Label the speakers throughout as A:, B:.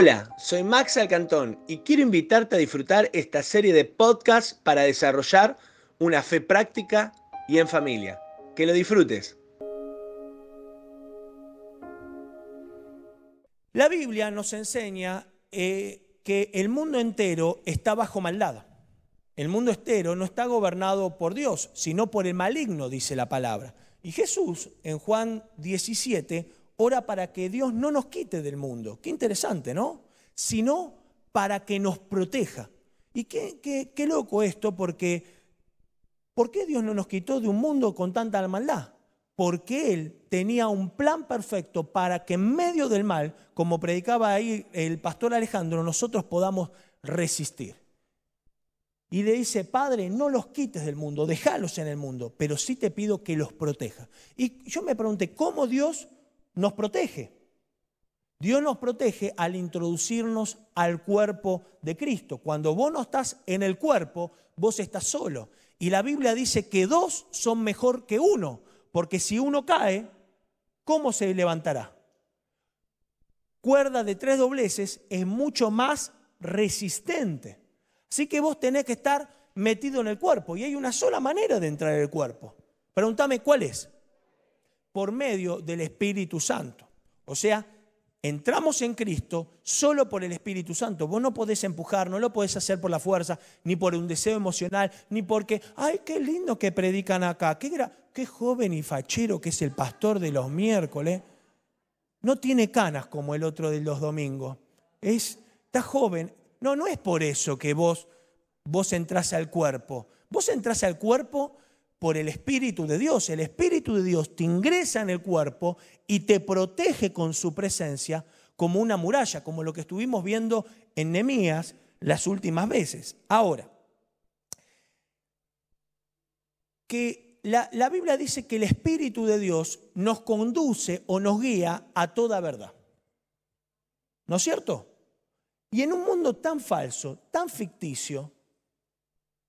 A: Hola, soy Max Alcantón y quiero invitarte a disfrutar esta serie de podcasts para desarrollar una fe práctica y en familia. Que lo disfrutes. La Biblia nos enseña eh, que el mundo entero está bajo maldad. El mundo entero no está gobernado por Dios, sino por el maligno, dice la palabra. Y Jesús en Juan 17 ora para que Dios no nos quite del mundo. Qué interesante, ¿no? Sino para que nos proteja. Y qué, qué, loco esto, porque ¿por qué Dios no nos quitó de un mundo con tanta maldad? Porque Él tenía un plan perfecto para que en medio del mal, como predicaba ahí el pastor Alejandro, nosotros podamos resistir. Y le dice, Padre, no los quites del mundo, déjalos en el mundo, pero sí te pido que los proteja. Y yo me pregunté, ¿cómo Dios nos protege. Dios nos protege al introducirnos al cuerpo de Cristo. Cuando vos no estás en el cuerpo, vos estás solo. Y la Biblia dice que dos son mejor que uno, porque si uno cae, ¿cómo se levantará? Cuerda de tres dobleces es mucho más resistente. Así que vos tenés que estar metido en el cuerpo y hay una sola manera de entrar en el cuerpo. Pregúntame cuál es por medio del Espíritu Santo. O sea, entramos en Cristo solo por el Espíritu Santo. Vos no podés empujar, no lo podés hacer por la fuerza, ni por un deseo emocional, ni porque, ay, qué lindo que predican acá, qué, qué joven y fachero que es el pastor de los miércoles. No tiene canas como el otro de los domingos. Es, está joven. No, no es por eso que vos, vos al cuerpo. Vos entras al cuerpo por el Espíritu de Dios. El Espíritu de Dios te ingresa en el cuerpo y te protege con su presencia como una muralla, como lo que estuvimos viendo en Nemías las últimas veces. Ahora, que la, la Biblia dice que el Espíritu de Dios nos conduce o nos guía a toda verdad. ¿No es cierto? Y en un mundo tan falso, tan ficticio,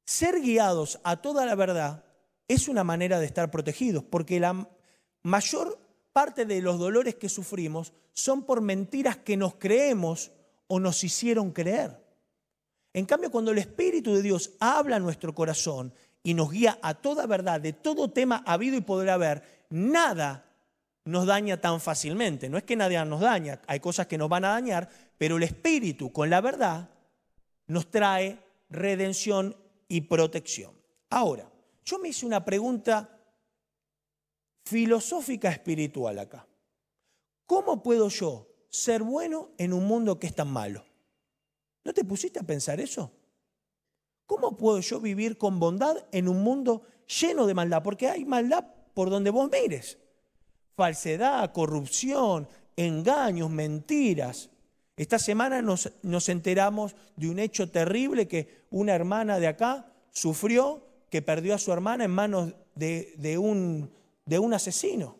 A: ser guiados a toda la verdad es una manera de estar protegidos, porque la mayor parte de los dolores que sufrimos son por mentiras que nos creemos o nos hicieron creer. En cambio, cuando el Espíritu de Dios habla a nuestro corazón y nos guía a toda verdad, de todo tema habido y poder haber, nada nos daña tan fácilmente. No es que nada nos daña, hay cosas que nos van a dañar, pero el Espíritu con la verdad nos trae redención y protección. Ahora, yo me hice una pregunta filosófica espiritual acá. ¿Cómo puedo yo ser bueno en un mundo que es tan malo? ¿No te pusiste a pensar eso? ¿Cómo puedo yo vivir con bondad en un mundo lleno de maldad? Porque hay maldad por donde vos mires. Falsedad, corrupción, engaños, mentiras. Esta semana nos, nos enteramos de un hecho terrible que una hermana de acá sufrió que perdió a su hermana en manos de, un, asesino.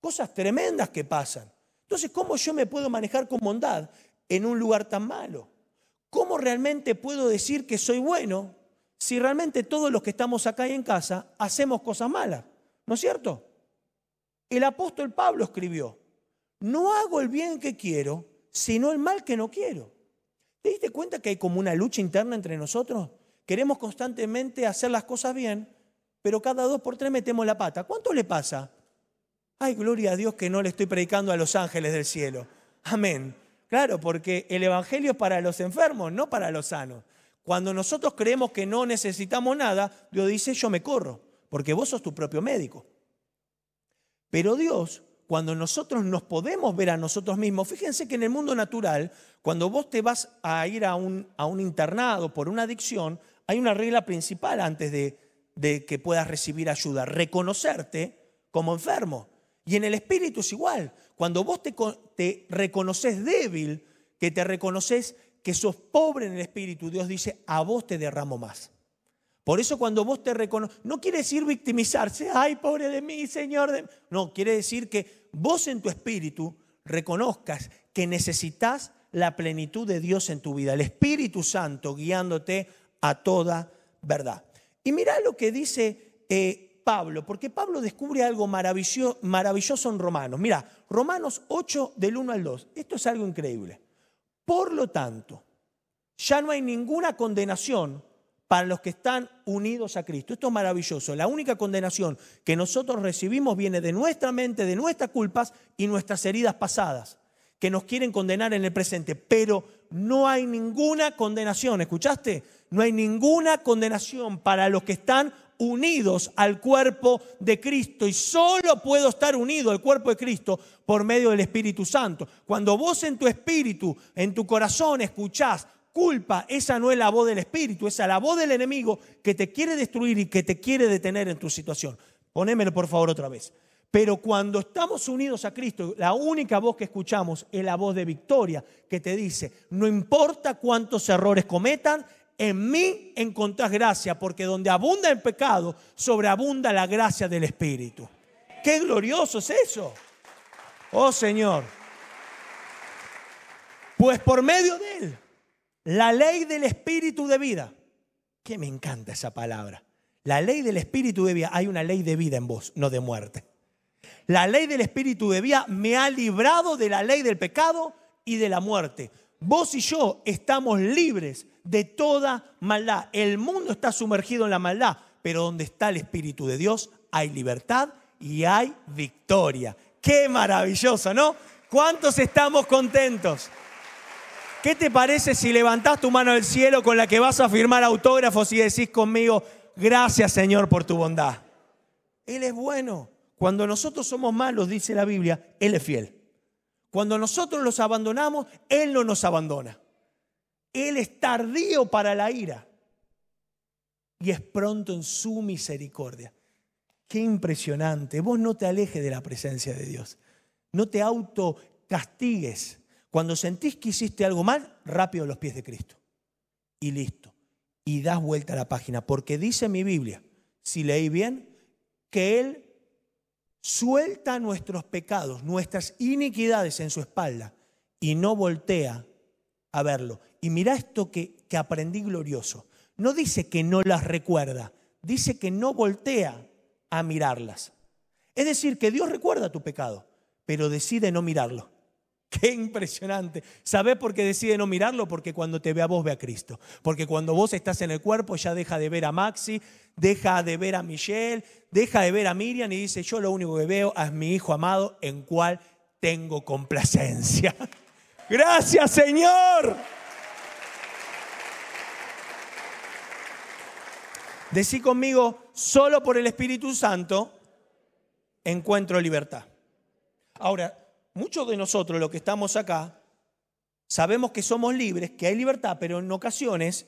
A: Cosas tremendas que pasan. Entonces, ¿cómo yo me puedo manejar con bondad en un lugar tan malo? ¿Cómo realmente puedo decir que soy bueno si realmente todos los que estamos acá y en casa hacemos cosas malas? ¿No es cierto? El apóstol Pablo escribió, no hago el bien que quiero, sino el mal que no quiero. ¿Te diste cuenta que hay como una lucha interna entre nosotros? Queremos constantemente hacer las cosas bien, pero cada dos por tres metemos la pata. ¿Cuánto le pasa? Ay, gloria a Dios que no le estoy predicando a los ángeles del cielo. Amén. Claro, porque el Evangelio es para los enfermos, no para los sanos. Cuando nosotros creemos que no necesitamos nada, Dios dice, yo me corro, porque vos sos tu propio médico. Pero Dios cuando nosotros nos podemos ver a nosotros mismos, fíjense que en el mundo natural, cuando vos te vas a ir a un, a un internado por una adicción, hay una regla principal antes de, de que puedas recibir ayuda, reconocerte como enfermo. Y en el espíritu es igual. Cuando vos te, reconoces débil, que te reconoces que sos pobre en el espíritu, Dios dice, a vos te derramo más. Por eso cuando vos te reconoces, no quiere decir victimizarse, ay, pobre de mí, Señor. No, quiere decir que vos en tu espíritu reconozcas que necesitas la plenitud de Dios en tu vida, el Espíritu Santo guiándote a toda verdad. Y mirá lo que dice eh, Pablo? Porque Pablo descubre algo maravilloso, maravilloso en Romanos. Mira, Romanos 8 del 1 al 2. Esto es algo increíble. Por lo tanto, ya no hay ninguna condenación para los que están unidos a Cristo. Esto es maravilloso. La única condenación que nosotros recibimos viene de nuestra mente, de nuestras culpas y nuestras heridas pasadas, que nos quieren condenar en el presente. Pero no hay ninguna condenación, ¿escuchaste? No hay ninguna condenación para los que están unidos al cuerpo de Cristo y solo puedo estar unido al cuerpo de Cristo por medio del Espíritu Santo. Cuando vos en tu espíritu, en tu corazón escuchás culpa, esa no es la voz del Espíritu, esa es la voz del enemigo que te quiere destruir y que te quiere detener en tu situación. Ponémelo por favor otra vez. Pero cuando estamos unidos a Cristo, la única voz que escuchamos es la voz de victoria que te dice, no importa cuántos errores cometan, en mí encontrás gracia, porque donde abunda el pecado, sobreabunda la gracia del Espíritu. Qué glorioso es eso. Oh Señor. Pues por medio de Él, la ley del Espíritu de vida, que me encanta esa palabra. La ley del Espíritu de vida, hay una ley de vida en vos, no de muerte. La ley del Espíritu de vida me ha librado de la ley del pecado y de la muerte. Vos y yo estamos libres de toda maldad. El mundo está sumergido en la maldad, pero donde está el Espíritu de Dios hay libertad y hay victoria. Qué maravilloso, ¿no? ¿Cuántos estamos contentos? ¿Qué te parece si levantás tu mano al cielo con la que vas a firmar autógrafos y decís conmigo, gracias Señor por tu bondad? Él es bueno. Cuando nosotros somos malos, dice la Biblia, Él es fiel. Cuando nosotros los abandonamos, Él no nos abandona. Él es tardío para la ira y es pronto en su misericordia. Qué impresionante. Vos no te alejes de la presencia de Dios. No te autocastigues. Cuando sentís que hiciste algo mal, rápido a los pies de Cristo. Y listo. Y das vuelta a la página. Porque dice mi Biblia, si leí bien, que Él suelta nuestros pecados, nuestras iniquidades en su espalda y no voltea a verlo. Y mira esto que, que aprendí glorioso. No dice que no las recuerda, dice que no voltea a mirarlas. Es decir, que Dios recuerda tu pecado, pero decide no mirarlo. Qué impresionante. ¿Sabes por qué decide no mirarlo? Porque cuando te ve a vos ve a Cristo. Porque cuando vos estás en el cuerpo ya deja de ver a Maxi, deja de ver a Michelle, deja de ver a Miriam y dice, yo lo único que veo es mi hijo amado en cual tengo complacencia. Gracias Señor. Decí conmigo, solo por el Espíritu Santo encuentro libertad. Ahora, muchos de nosotros, los que estamos acá, sabemos que somos libres, que hay libertad, pero en ocasiones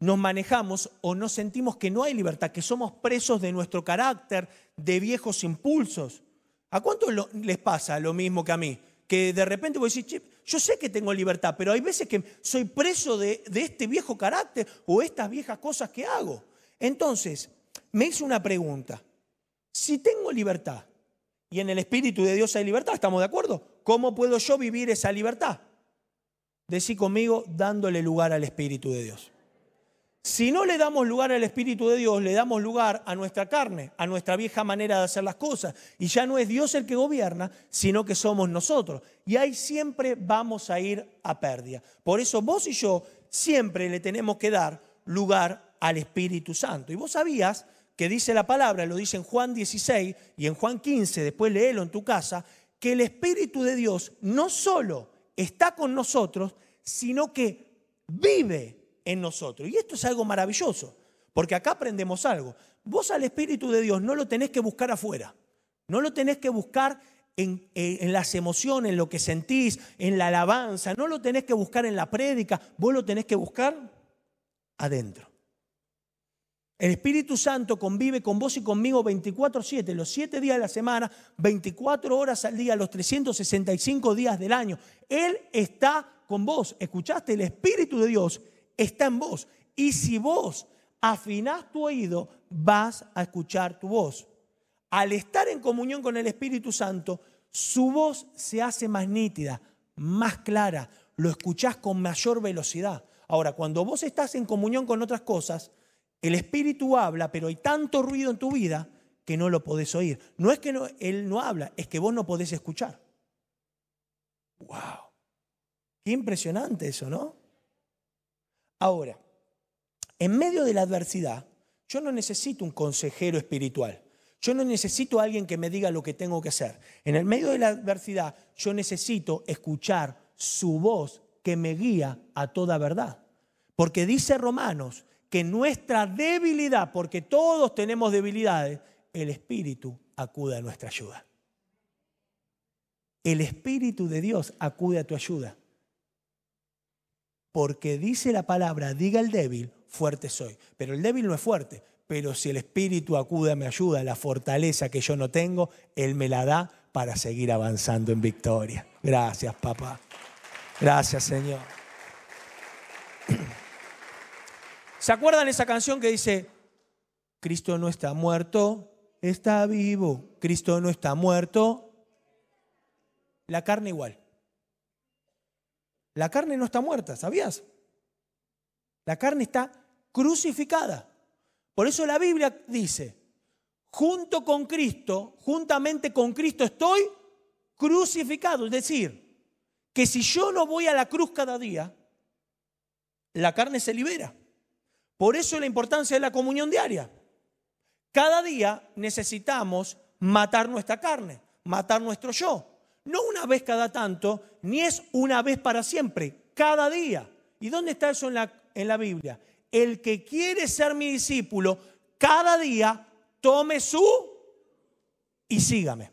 A: nos manejamos o nos sentimos que no hay libertad, que somos presos de nuestro carácter, de viejos impulsos. ¿A cuántos les pasa lo mismo que a mí? Que de repente voy a decir, yo sé que tengo libertad, pero hay veces que soy preso de, de este viejo carácter o estas viejas cosas que hago. Entonces, me hice una pregunta. Si tengo libertad, y en el Espíritu de Dios hay libertad, ¿estamos de acuerdo? ¿Cómo puedo yo vivir esa libertad? Decí conmigo, dándole lugar al Espíritu de Dios. Si no le damos lugar al Espíritu de Dios, le damos lugar a nuestra carne, a nuestra vieja manera de hacer las cosas. Y ya no es Dios el que gobierna, sino que somos nosotros. Y ahí siempre vamos a ir a pérdida. Por eso vos y yo siempre le tenemos que dar lugar al Espíritu Santo. Y vos sabías que dice la palabra, lo dice en Juan 16 y en Juan 15, después léelo en tu casa, que el Espíritu de Dios no solo está con nosotros, sino que vive en nosotros. Y esto es algo maravilloso, porque acá aprendemos algo. Vos al Espíritu de Dios no lo tenés que buscar afuera, no lo tenés que buscar en, en, las emociones, en lo que sentís, en la alabanza, no lo tenés que buscar en la prédica, vos lo tenés que buscar adentro. El Espíritu Santo convive con vos y conmigo 24/7, los 7 días de la semana, 24 horas al día, los 365 días del año. Él está con vos. ¿Escuchaste? El Espíritu de Dios está en vos. Y si vos afinás tu oído, vas a escuchar tu voz. Al estar en comunión con el Espíritu Santo, su voz se hace más nítida, más clara, lo escuchás con mayor velocidad. Ahora, cuando vos estás en comunión con otras cosas, El Espíritu habla, pero hay tanto ruido en tu vida que no lo podés oír. No es que Él no habla, es que vos no podés escuchar. ¡Wow! Qué impresionante eso, ¿no? Ahora, en medio de la adversidad, yo no necesito un consejero espiritual. Yo no necesito a alguien que me diga lo que tengo que hacer. En el medio de la adversidad, yo necesito escuchar su voz que me guía a toda verdad. Porque dice Romanos que nuestra debilidad, porque todos tenemos debilidades, el Espíritu acude a nuestra ayuda. El Espíritu de Dios acude a tu ayuda. Porque dice la palabra, diga el débil, fuerte soy. Pero el débil no es fuerte. Pero si el Espíritu acude a mi ayuda, la fortaleza que yo no tengo, Él me la da para seguir avanzando en victoria. Gracias, papá. Gracias, Señor. ¿Se acuerdan esa canción que dice, Cristo no está muerto, está vivo, Cristo no está muerto? La carne igual. La carne no está muerta, ¿sabías? La carne está crucificada. Por eso la Biblia dice, junto con Cristo, juntamente con Cristo estoy crucificado. Es decir, que si yo no voy a la cruz cada día, la carne se libera. Por eso la importancia de la comunión diaria. Cada día necesitamos matar nuestra carne, matar nuestro yo. No una vez cada tanto, ni es una vez para siempre, cada día. ¿Y dónde está eso en la, en la Biblia? El que quiere ser mi discípulo, cada día tome su y sígame.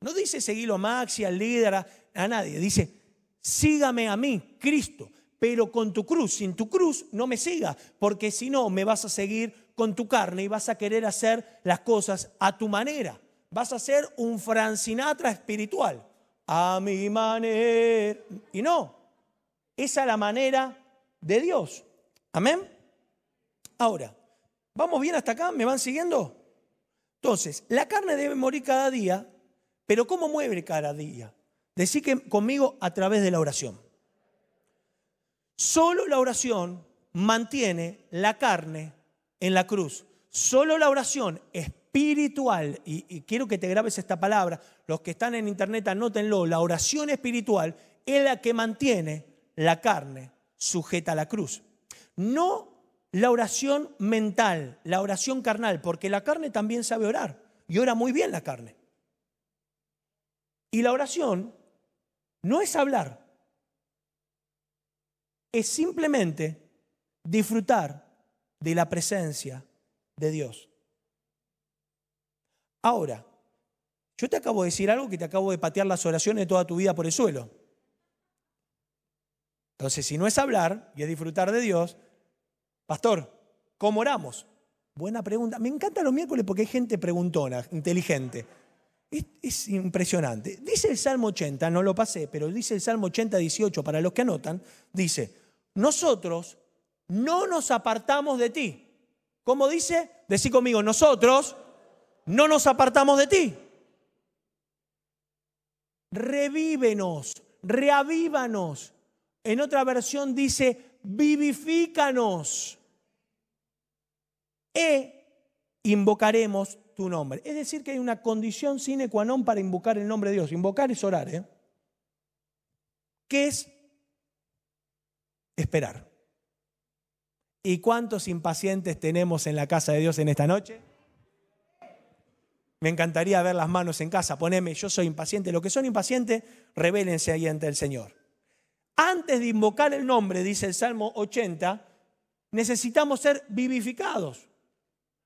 A: No dice seguirlo a Maxi, al líder, a, a nadie. Dice, sígame a mí, Cristo pero con tu cruz. Sin tu cruz no me sigas, porque si no me vas a seguir con tu carne y vas a querer hacer las cosas a tu manera. Vas a ser un Francinatra espiritual, a mi manera. Y no, esa es la manera de Dios. Amén. Ahora, ¿vamos bien hasta acá? ¿Me van siguiendo? Entonces, la carne debe morir cada día, pero ¿cómo mueve cada día? Decí que conmigo a través de la oración. Solo la oración mantiene la carne en la cruz. Solo la oración espiritual, y, quiero que te grabes esta palabra, los que están en internet anótenlo, la oración espiritual es la que mantiene la carne sujeta a la cruz. No la oración mental, la oración carnal, porque la carne también sabe orar y ora muy bien la carne. Y la oración no es hablar, es simplemente disfrutar de la presencia de Dios. Ahora, yo te acabo de decir algo que te acabo de patear las oraciones de toda tu vida por el suelo. Entonces, si no es hablar y es disfrutar de Dios, pastor, ¿cómo oramos? Buena pregunta. Me encanta los miércoles porque hay gente preguntona, inteligente. Es, es, impresionante. Dice el Salmo 80, no lo pasé, pero dice el Salmo 80, 18, para los que anotan, dice, nosotros no nos apartamos de ti. ¿Cómo dice? Decí conmigo, nosotros no nos apartamos de ti. Revívenos, reavívanos. En otra versión dice, vivifícanos. E invocaremos tu nombre. Es decir, que hay una condición sine qua non para invocar el nombre de Dios. Invocar es orar, ¿eh? ¿Qué es esperar. ¿Y cuántos impacientes tenemos en la casa de Dios en esta noche? Me encantaría ver las manos en casa. Poneme, yo soy impaciente. Los que son impacientes, revélense ahí ante el Señor. Antes de invocar el nombre, dice el Salmo 80, necesitamos ser vivificados,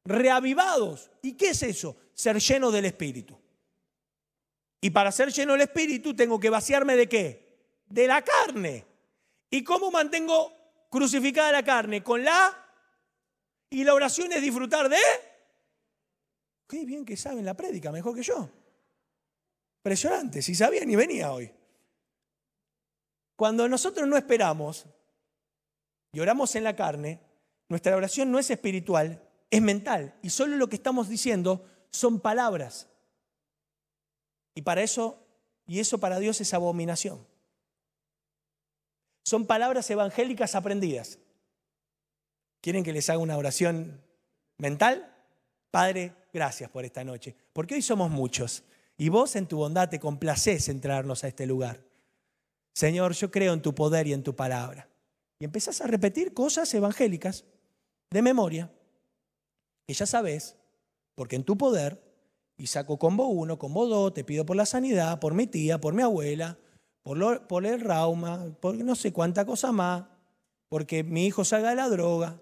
A: reavivados. ¿Y qué es eso? Ser lleno del Espíritu. Y para ser lleno del Espíritu tengo que vaciarme de qué? De la carne. ¿Y cómo mantengo crucificada la carne? Con la... Y la oración es disfrutar de... Qué bien que saben la prédica, mejor que yo. Impresionante, si sabía ni venía hoy. Cuando nosotros no esperamos y oramos en la carne, nuestra oración no es espiritual, es mental. Y solo lo que estamos diciendo son palabras. Y para eso, y eso para Dios es abominación. Son palabras evangélicas aprendidas. ¿Quieren que les haga una oración mental? Padre, gracias por esta noche, porque hoy somos muchos y vos en tu bondad te complaces en traernos a este lugar. Señor, yo creo en tu poder y en tu palabra. Y empezás a repetir cosas evangélicas de memoria que ya sabes, porque en tu poder, y saco combo uno, combo dos, te pido por la sanidad, por mi tía, por mi abuela, por, por el rauma, por no sé cuánta cosa más, porque mi hijo salga de la droga.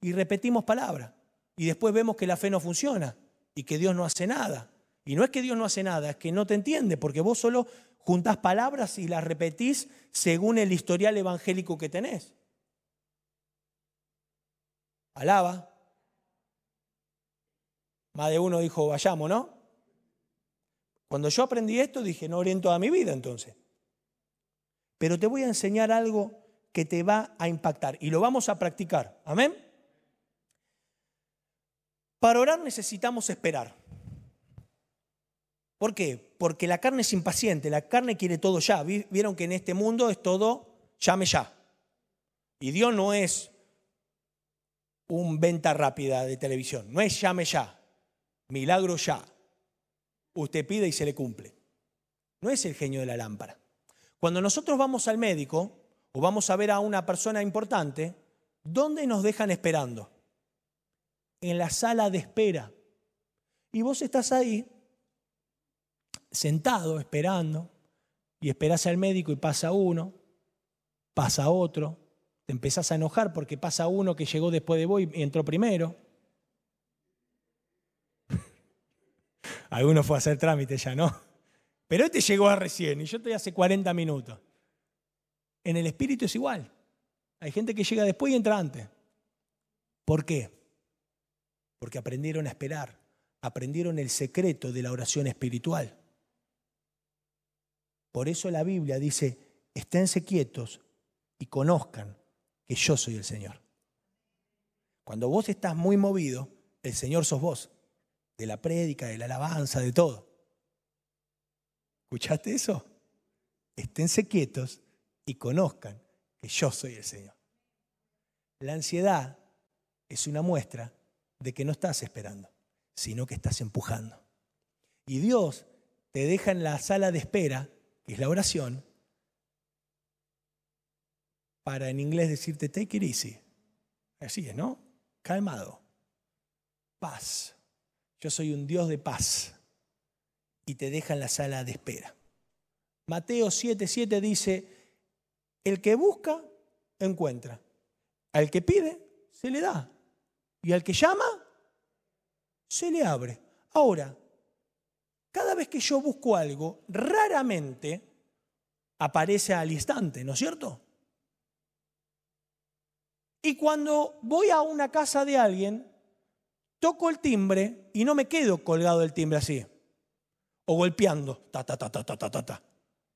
A: Y repetimos palabras. Y después vemos que la fe no funciona y que Dios no hace nada. Y no es que Dios no hace nada, es que no te entiende, porque vos solo juntás palabras y las repetís según el historial evangélico que tenés. Alaba. Más de uno dijo, vayamos, ¿no? Cuando yo aprendí esto dije, no oriento a mi vida entonces. Pero te voy a enseñar algo que te va a impactar y lo vamos a practicar. Amén. Para orar necesitamos esperar. ¿Por qué? Porque la carne es impaciente, la carne quiere todo ya. Vieron que en este mundo es todo llame ya. Y Dios no es un venta rápida de televisión, no es llame ya, milagro ya. Usted pide y se le cumple. No es el genio de la lámpara. Cuando nosotros vamos al médico o vamos a ver a una persona importante, ¿dónde nos dejan esperando? En la sala de espera. Y vos estás ahí, sentado, esperando, y esperás al médico y pasa uno, pasa otro, te empezás a enojar porque pasa uno que llegó después de vos y entró primero. Alguno fue a hacer trámite ya, ¿no? Pero este llegó a recién y yo estoy hace 40 minutos. En el espíritu es igual. Hay gente que llega después y entra antes. ¿Por qué? Porque aprendieron a esperar, aprendieron el secreto de la oración espiritual. Por eso la Biblia dice, esténse quietos y conozcan que yo soy el Señor. Cuando vos estás muy movido, el Señor sos vos, de la prédica, de la alabanza, de todo. ¿Escuchaste eso? Esténse quietos y conozcan que yo soy el Señor. La ansiedad es una muestra de que no estás esperando, sino que estás empujando. Y Dios te deja en la sala de espera, que es la oración, para en inglés decirte take it easy. Así es, ¿no? Calmado. Paz. Yo soy un Dios de paz y te deja en la sala de espera. Mateo 7:7 dice, el que busca, encuentra. Al que pide, se le da. Y al que llama, se le abre. Ahora, cada vez que yo busco algo, raramente aparece al instante, ¿no es cierto? Y cuando voy a una casa de alguien, toco el timbre y no me quedo colgado del timbre así o golpeando. Ta, ta, ta, ta, ta, ta, ta.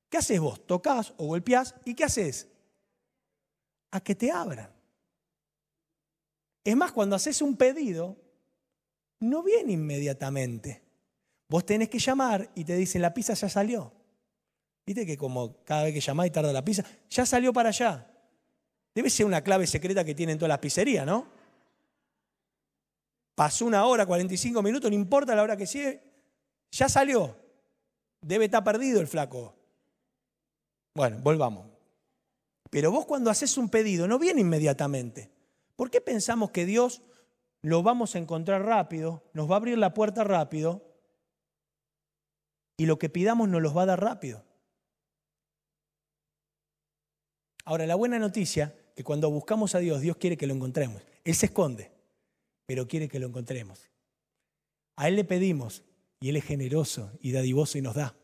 A: ¿Qué haces vos? Tocas o golpeás y ¿qué haces? A que te abran. Es más, cuando haces un pedido, no viene inmediatamente. Vos tenés que llamar y te dicen, la pizza ya salió. Viste que como cada vez que llamás y tarda la pizza, ya salió para allá. Debe ser una clave secreta que tienen todas las pizzerías, ¿no? Pasó una hora, 45 minutos, no importa la hora que sigue, ya salió. Debe estar perdido el flaco. Bueno, volvamos. Pero vos cuando haces un pedido no viene inmediatamente. ¿Por qué pensamos que Dios lo vamos a encontrar rápido, nos va a abrir la puerta rápido y lo que pidamos nos los va a dar rápido? Ahora, la buena noticia que cuando buscamos a Dios, Dios quiere que lo encontremos. Él se esconde, pero quiere que lo encontremos. A Él le pedimos y Él es generoso y dadivoso y nos da.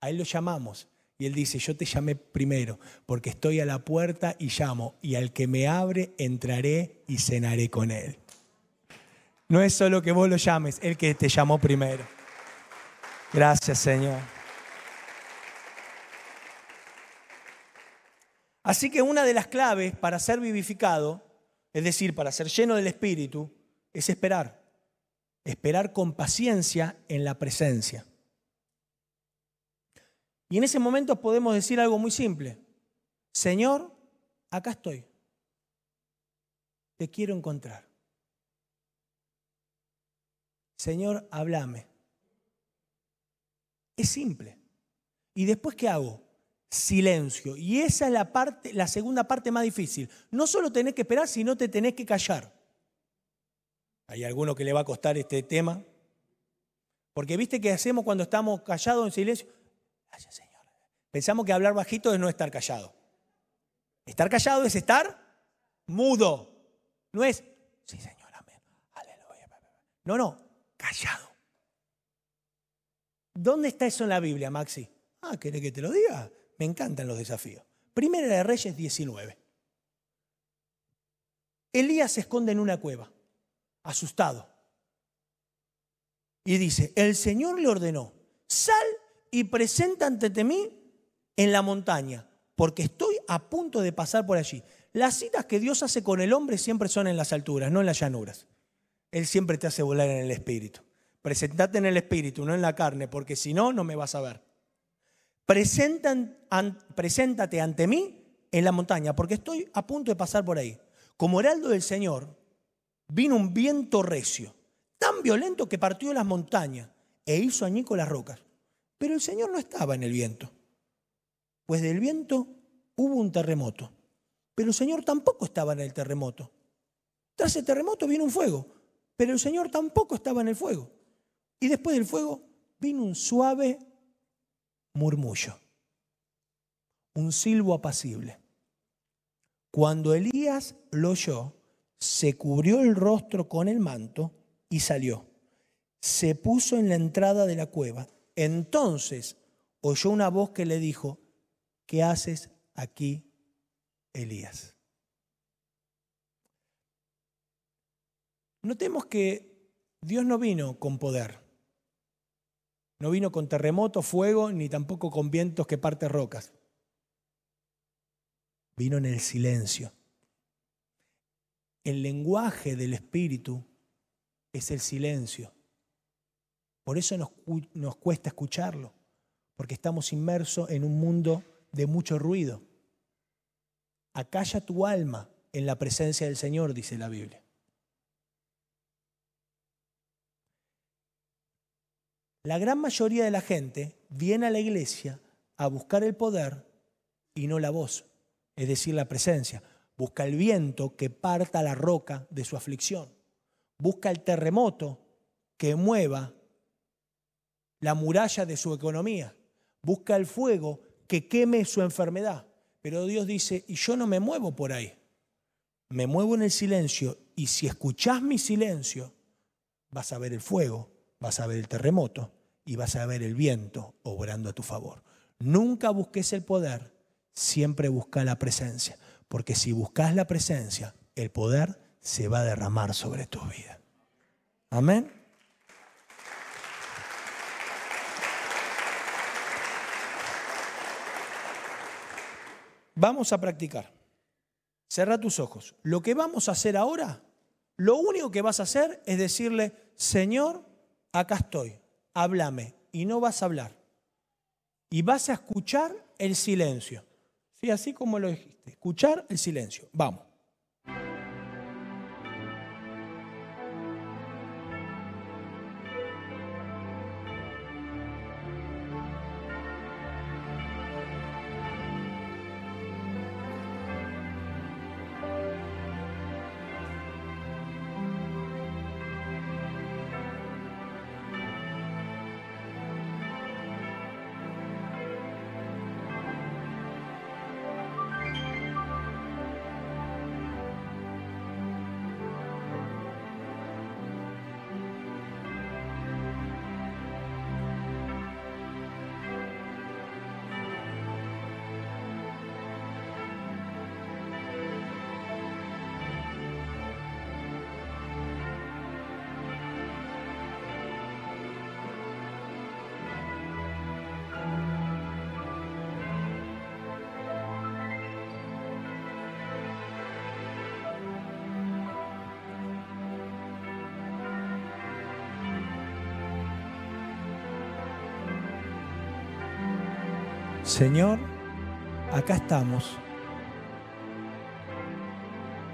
A: A Él lo llamamos y Él dice, yo te llamé primero porque estoy a la puerta y llamo y al que me abre entraré y cenaré con Él. No es solo que vos lo llames, Él que te llamó primero. Gracias Señor. Así que una de las claves para ser vivificado, es decir, para ser lleno del Espíritu, es esperar esperar con paciencia en la presencia. Y en ese momento podemos decir algo muy simple. Señor, acá estoy. te quiero encontrar. Señor, háblame. Es simple. ¿Y después qué hago? Silencio. Y esa es la, parte, la segunda parte más difícil. No solo tenés que esperar, sino te tenés que callar. ¿Hay alguno que le va a costar este tema? Porque viste que hacemos cuando estamos callados en silencio. Pensamos que hablar bajito es no estar callado. Estar callado es estar mudo. No es, sí, Señor, amén. Aleluya. No, no, callado. ¿Dónde está eso en la Biblia, Maxi? Ah, ¿querés que te lo diga? Me encantan los desafíos. Primera de Reyes 19. Elías se esconde en una cueva, asustado. Y dice, el Señor le ordenó, sal y presenta ante mí en la montaña, porque estoy a punto de pasar por allí. Las citas que Dios hace con el hombre siempre son en las alturas, no en las llanuras. Él siempre te hace volar en el espíritu. Presentate en el espíritu, no en la carne, porque si no, no me vas a ver. preséntate ante mí en la montaña, porque estoy a punto de pasar por ahí. Como heraldo del Señor, vino un viento recio, tan violento que partió las montañas e hizo añico las rocas. Pero el Señor no estaba en el viento, pues del viento hubo un terremoto, pero el Señor tampoco estaba en el terremoto. Tras el terremoto vino un fuego, pero el Señor tampoco estaba en el fuego. Y después del fuego vino un suave murmullo, un silbo apacible. Cuando Elías lo oyó, se cubrió el rostro con el manto y salió. Se puso en la entrada de la cueva. Entonces oyó una voz que le dijo, ¿qué haces aquí, Elías? Notemos que Dios no vino con poder. No vino con terremoto, fuego, ni tampoco con vientos que parte rocas. Vino en el silencio. El lenguaje del Espíritu es el silencio. Por eso nos, nos cuesta escucharlo, porque estamos inmersos en un mundo de mucho ruido. Acalla tu alma en la presencia del Señor, dice la Biblia. La gran mayoría de la gente viene a la iglesia a buscar el poder y no la voz, es decir, la presencia. Busca el viento que parta la roca de su aflicción. Busca el terremoto que mueva la muralla de su economía. Busca el fuego que queme su enfermedad. Pero Dios dice, y yo no me muevo por ahí. Me muevo en el silencio y si escuchás mi silencio, vas a ver el fuego vas a ver el terremoto y vas a ver el viento obrando a tu favor. Nunca busques el poder, siempre busca la presencia, porque si buscas la presencia, el poder se va a derramar sobre tu vida. Amén. Vamos a practicar. Cerra tus ojos. Lo que vamos a hacer ahora, lo único que vas a hacer es decirle, Señor, acá estoy, háblame, y no vas a hablar. Y vas a escuchar el silencio. Sí, así como lo dijiste, escuchar el silencio. Vamos. Señor, acá estamos.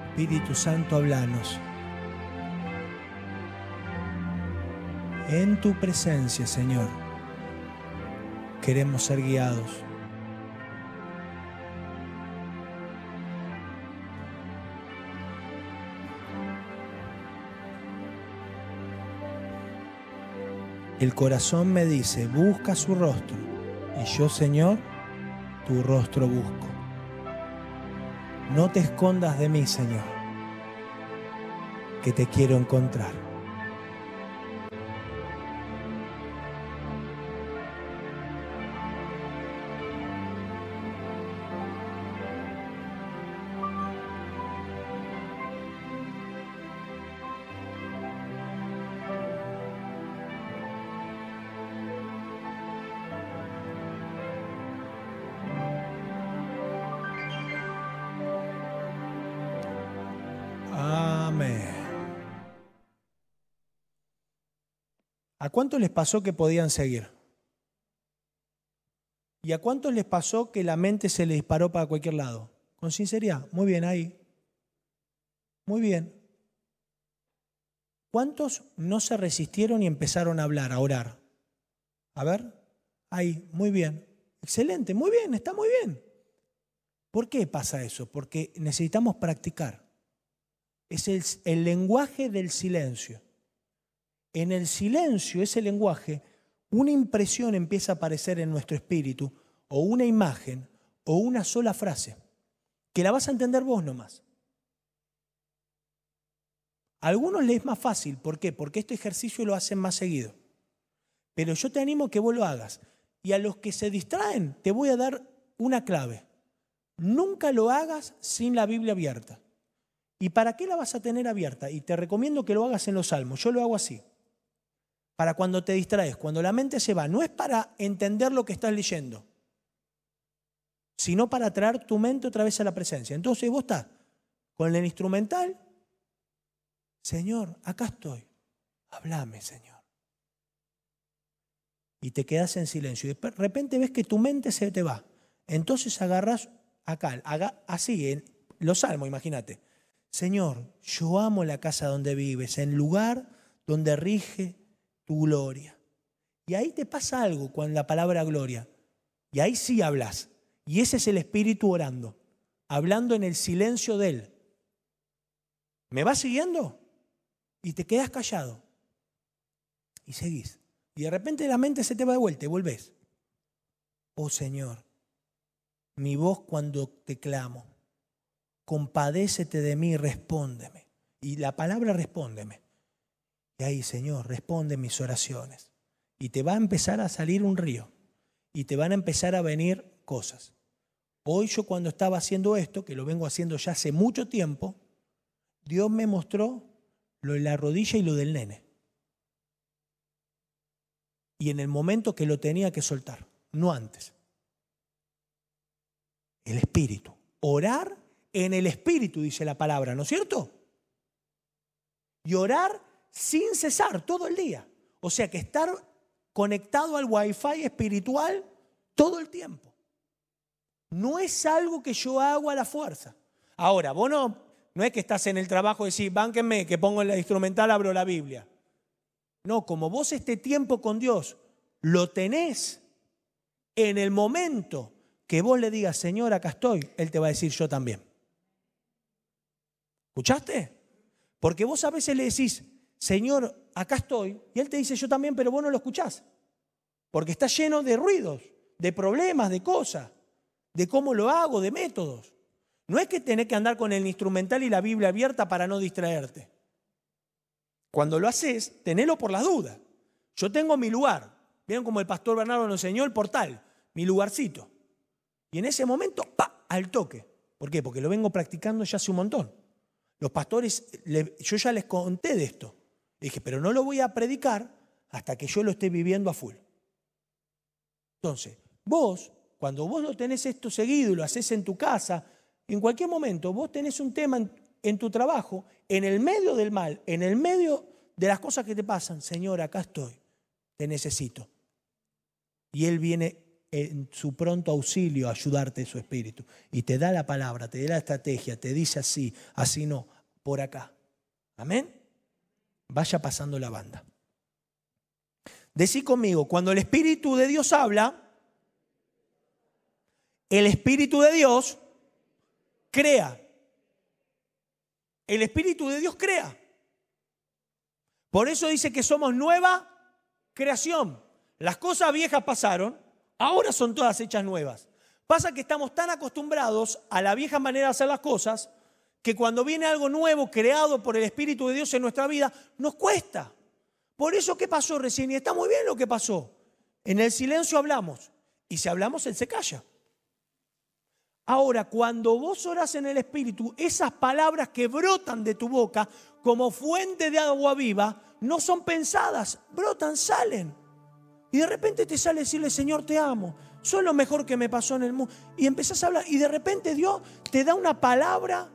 A: Espíritu Santo, hablanos. En tu presencia, Señor, queremos ser guiados. El corazón me dice, busca su rostro. Y yo, Señor, tu rostro busco. No te escondas de mí, Señor, que te quiero encontrar. Cuántos les pasó que podían seguir? ¿Y a cuántos les pasó que la mente se le disparó para cualquier lado? Con sinceridad, muy bien ahí. Muy bien. ¿Cuántos no se resistieron y empezaron a hablar, a orar? A ver, ahí, muy bien. Excelente, muy bien, está muy bien. ¿Por qué pasa eso? Porque necesitamos practicar. Es el, el lenguaje del silencio en el silencio, ese lenguaje, una impresión empieza a aparecer en nuestro espíritu, o una imagen, o una sola frase, que la vas a entender vos nomás. A algunos les es más fácil, ¿por qué? Porque este ejercicio lo hacen más seguido. Pero yo te animo a que vos lo hagas. Y a los que se distraen, te voy a dar una clave. Nunca lo hagas sin la Biblia abierta. ¿Y para qué la vas a tener abierta? Y te recomiendo que lo hagas en los salmos. Yo lo hago así para cuando te distraes, cuando la mente se va, no es para entender lo que estás leyendo, sino para traer tu mente otra vez a la presencia. Entonces vos estás con el instrumental, Señor, acá estoy, hablame, Señor. Y te quedas en silencio. Y de repente ves que tu mente se te va. Entonces agarras acá, así, en los salmos, imagínate. Señor, yo amo la casa donde vives, en lugar donde rige tu gloria. Y ahí te pasa algo con la palabra gloria. Y ahí sí hablas. Y ese es el Espíritu orando, hablando en el silencio de Él. ¿Me vas siguiendo? Y te quedas callado. Y seguís. Y de repente la mente se te va de vuelta y volvés. Oh Señor, mi voz cuando te clamo, compadécete de mí, respóndeme. Y la palabra respóndeme y ahí, Señor, responde mis oraciones. Y te va a empezar a salir un río. Y te van a empezar a venir cosas. Hoy yo cuando estaba haciendo esto, que lo vengo haciendo ya hace mucho tiempo, Dios me mostró lo de la rodilla y lo del nene. Y en el momento que lo tenía que soltar, no antes. El espíritu. Orar en el espíritu, dice la palabra, ¿no es cierto? Y orar sin cesar todo el día. O sea que estar conectado al wifi espiritual todo el tiempo. No es algo que yo hago a la fuerza. Ahora, vos no, no es que estás en el trabajo y decís, bánquenme, que pongo en la instrumental, abro la Biblia. No, como vos este tiempo con Dios lo tenés en el momento que vos le digas, Señor, acá estoy, Él te va a decir yo también. ¿Escuchaste? Porque vos a veces le decís, Señor, acá estoy. Y Él te dice, yo también, pero vos no lo escuchás. Porque está lleno de ruidos, de problemas, de cosas, de cómo lo hago, de métodos. No es que tenés que andar con el instrumental y la Biblia abierta para no distraerte. Cuando lo haces, tenelo por las dudas. Yo tengo mi lugar. Vieron como el pastor Bernardo nos enseñó el portal, mi lugarcito. Y en ese momento, ¡pa! al toque. ¿Por qué? Porque lo vengo practicando ya hace un montón. Los pastores, yo ya les conté de esto. Dije, pero no lo voy a predicar hasta que yo lo esté viviendo a full. Entonces, vos, cuando vos lo tenés esto seguido y lo haces en tu casa, en cualquier momento vos tenés un tema en, tu trabajo, en el medio del mal, en el medio de las cosas que te pasan, Señor, acá estoy, te necesito. Y Él viene en su pronto auxilio a ayudarte su espíritu. Y te da la palabra, te da la estrategia, te dice así, así no, por acá. Amén. Vaya pasando la banda. Decí conmigo, cuando el Espíritu de Dios habla, el Espíritu de Dios crea. El Espíritu de Dios crea. Por eso dice que somos nueva creación. Las cosas viejas pasaron, ahora son todas hechas nuevas. Pasa que estamos tan acostumbrados a la vieja manera de hacer las cosas que cuando viene algo nuevo creado por el Espíritu de Dios en nuestra vida, nos cuesta. Por eso, ¿qué pasó recién? Y está muy bien lo que pasó. En el silencio hablamos. Y si hablamos, Él se calla. Ahora, cuando vos oras en el Espíritu, esas palabras que brotan de tu boca como fuente de agua viva, no son pensadas, brotan, salen. Y de repente te sale decirle, Señor, te amo. Soy lo mejor que me pasó en el mundo. Y empezás a hablar y de repente Dios te da una palabra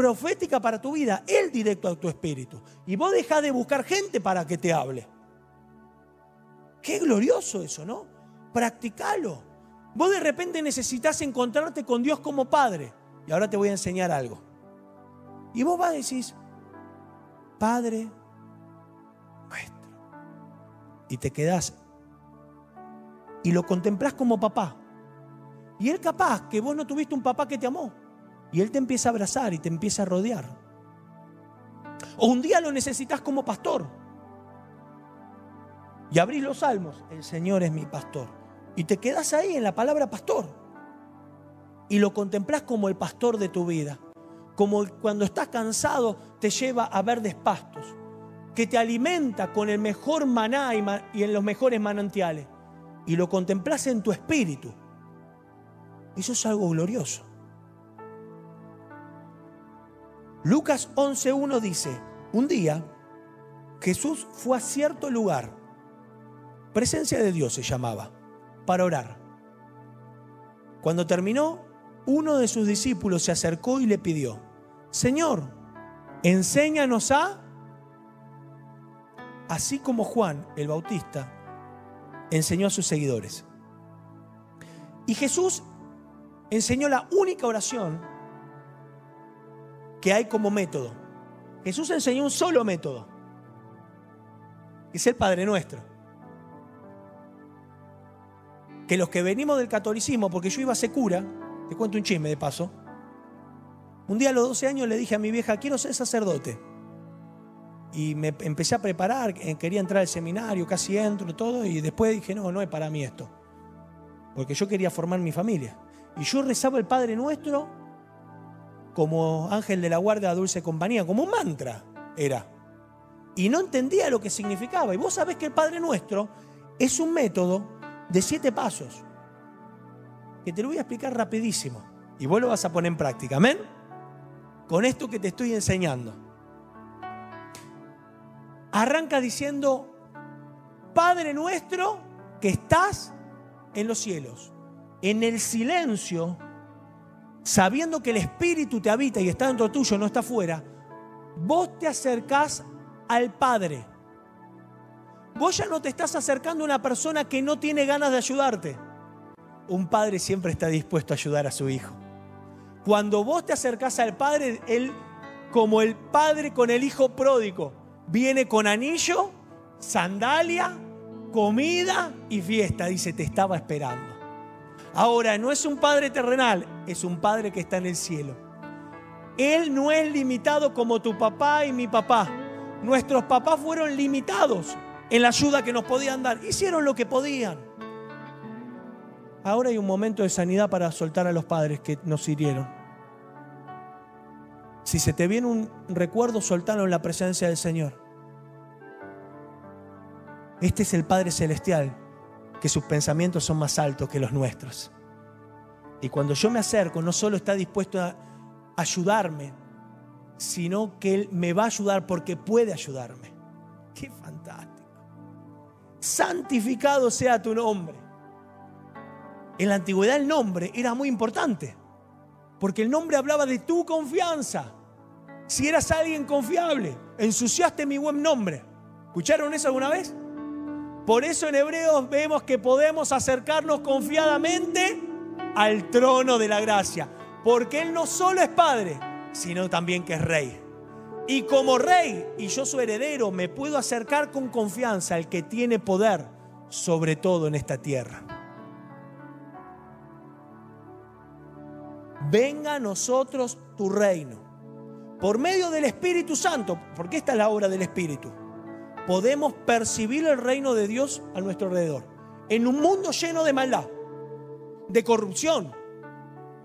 A: profética para tu vida, Él directo a tu espíritu. Y vos dejás de buscar gente para que te hable. Qué glorioso eso, ¿no? Practicalo. Vos de repente necesitas encontrarte con Dios como Padre. Y ahora te voy a enseñar algo. Y vos vas a decir, Padre nuestro. Y te quedás y lo contemplás como papá. Y él capaz que vos no tuviste un papá que te amó. Y él te empieza a abrazar y te empieza a rodear. O un día lo necesitas como pastor. Y abrís los salmos. El Señor es mi pastor. Y te quedas ahí en la palabra pastor. Y lo contemplas como el pastor de tu vida. Como cuando estás cansado te lleva a verdes pastos. Que te alimenta con el mejor maná y en los mejores manantiales. Y lo contemplas en tu espíritu. Eso es algo glorioso. Lucas 11.1 dice, un día Jesús fue a cierto lugar, presencia de Dios se llamaba, para orar. Cuando terminó, uno de sus discípulos se acercó y le pidió, Señor, enséñanos a, así como Juan el Bautista enseñó a sus seguidores. Y Jesús enseñó la única oración que hay como método. Jesús enseñó un solo método, es el Padre Nuestro que los que venimos del catolicismo, porque yo iba a ser cura, te cuento un chisme de paso, un día a los 12 años le dije a mi vieja, quiero ser sacerdote. Y me empecé a preparar, eh, quería entrar al seminario, casi entro, todo, y después dije, no, no es para mí esto. Porque yo quería formar mi familia. Y yo rezaba el Padre Nuestro como ángel de la guardia de dulce compañía, como un mantra era. Y no entendía lo que significaba. Y vos sabés que el Padre Nuestro es un método de siete pasos, que te lo voy a explicar rapidísimo y vos lo vas a poner en práctica. Amén. Con esto que te estoy enseñando. Arranca diciendo, Padre nuestro que estás en los cielos, en el silencio, sabiendo que el Espíritu te habita y está dentro tuyo, no está afuera, vos te acercás al Padre. Vos ya no te estás acercando a una persona que no tiene ganas de ayudarte. Un padre siempre está dispuesto a ayudar a su hijo. Cuando vos te acercás al padre, él, como el padre con el hijo pródigo, viene con anillo, sandalia, comida y fiesta. Dice, te estaba esperando. Ahora, no es un padre terrenal, es un padre que está en el cielo. Él no es limitado como tu papá y mi papá. Nuestros papás fueron limitados en la ayuda que nos podían dar. Hicieron lo que podían. Ahora hay un momento de sanidad para soltar a los padres que nos hirieron. Si se te viene un recuerdo, soltalo en la presencia del Señor. Este es el Padre Celestial, que sus pensamientos son más altos que los nuestros. Y cuando yo me acerco, no solo está dispuesto a ayudarme, sino que Él me va a ayudar porque puede ayudarme. Qué fantástico santificado sea tu nombre. En la antigüedad el nombre era muy importante, porque el nombre hablaba de tu confianza. Si eras alguien confiable, ensuciaste mi buen nombre. ¿Escucharon eso alguna vez? Por eso en Hebreos vemos que podemos acercarnos confiadamente al trono de la gracia. Porque Él no solo es Padre, sino también que es Rey. Y como Rey, y yo su heredero, me puedo acercar con confianza al que tiene poder sobre todo en esta tierra. Venga a nosotros tu reino. Por medio del Espíritu Santo, porque esta es la obra del Espíritu, podemos percibir el reino de Dios a nuestro alrededor. En un mundo lleno de maldad, de corrupción,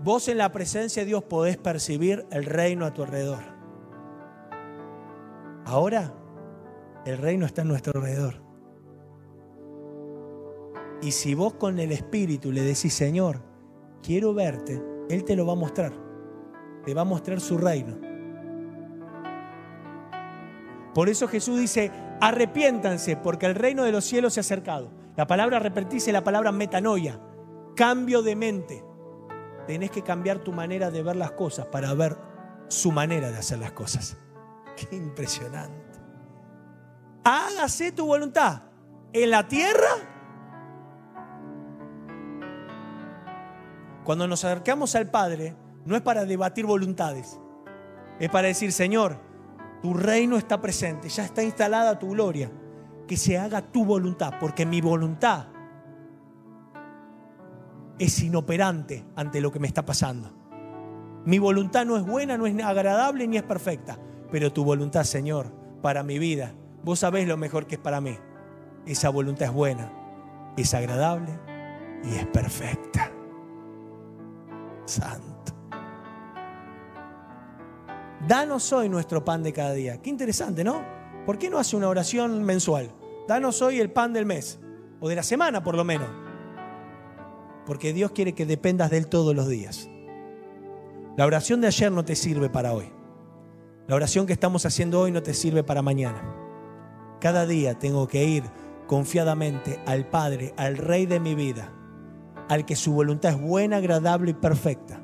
A: vos en la presencia de Dios podés percibir el reino a tu alrededor. Ahora, el reino está a nuestro alrededor. Y si vos con el Espíritu le decís, Señor, quiero verte, Él te lo va a mostrar. Te va a mostrar su reino. Por eso Jesús dice, arrepiéntanse porque el reino de los cielos se ha acercado. La palabra arrepentirse es la palabra metanoia, cambio de mente. Tenés que cambiar tu manera de ver las cosas para ver su manera de hacer las cosas. Qué impresionante. Hágase tu voluntad en la tierra. Cuando nos acercamos al Padre, no es para debatir voluntades, es para decir, Señor, tu reino está presente, ya está instalada tu gloria. Que se haga tu voluntad, porque mi voluntad es inoperante ante lo que me está pasando. Mi voluntad no es buena, no es agradable ni es perfecta, pero tu voluntad, Señor, para mi vida, vos sabés lo mejor que es para mí. Esa voluntad es buena, es agradable y es perfecta. Santo. Danos hoy nuestro pan de cada día. Qué interesante, ¿no? ¿Por qué no hace una oración mensual? Danos hoy el pan del mes, o de la semana por lo menos. Porque Dios quiere que dependas de Él todos los días. La oración de ayer no te sirve para hoy. La oración que estamos haciendo hoy no te sirve para mañana. Cada día tengo que ir confiadamente al Padre, al Rey de mi vida, al que su voluntad es buena, agradable y perfecta,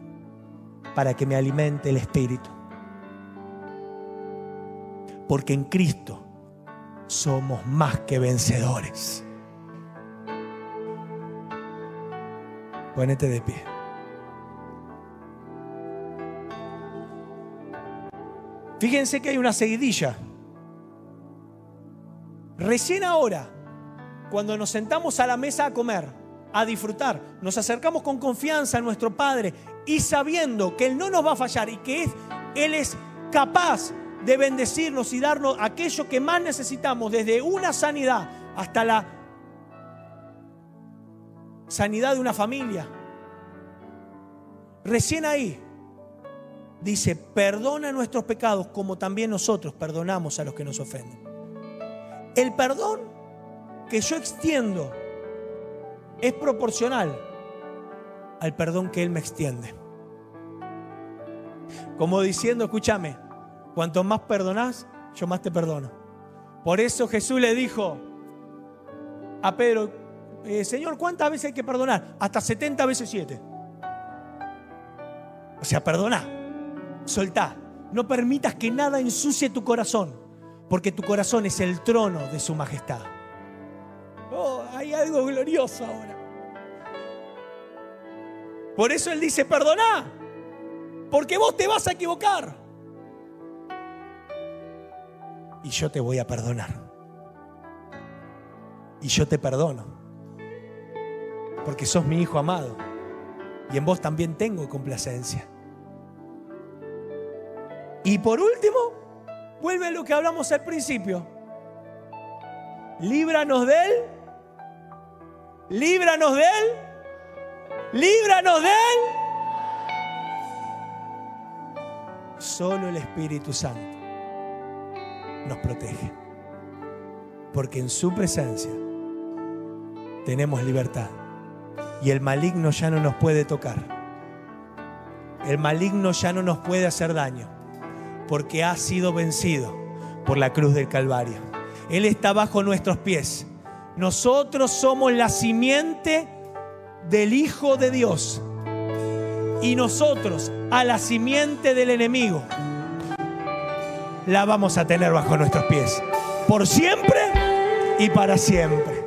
A: para que me alimente el Espíritu porque en Cristo somos más que vencedores. Ponete de pie. Fíjense que hay una seguidilla. Recién ahora, cuando nos sentamos a la mesa a comer, a disfrutar, nos acercamos con confianza a nuestro Padre y sabiendo que Él no nos va a fallar y que Él es capaz de bendecirnos y darnos aquello que más necesitamos, desde una sanidad hasta la sanidad de una familia. Recién ahí dice, perdona nuestros pecados como también nosotros perdonamos a los que nos ofenden. El perdón que yo extiendo es proporcional al perdón que Él me extiende. Como diciendo, escúchame, Cuanto más perdonás, yo más te perdono. Por eso Jesús le dijo a Pedro, eh, Señor, ¿cuántas veces hay que perdonar? Hasta 70 veces 7. O sea, perdona, soltá. No permitas que nada ensucie tu corazón, porque tu corazón es el trono de su majestad. Oh, hay algo glorioso ahora. Por eso Él dice, perdona, porque vos te vas a equivocar y yo te voy a perdonar. Y yo te perdono. Porque sos mi hijo amado. Y en vos también tengo complacencia. Y por último, vuelve a lo que hablamos al principio. Líbranos de él. Líbranos de él. Líbranos de él. Solo el Espíritu Santo nos protege. Porque en su presencia tenemos libertad. Y el maligno ya no nos puede tocar. El maligno ya no nos puede hacer daño. Porque ha sido vencido por la cruz del Calvario. Él está bajo nuestros pies. Nosotros somos la simiente del Hijo de Dios. Y nosotros a la simiente del enemigo la vamos a tener bajo nuestros pies. Por siempre y para siempre.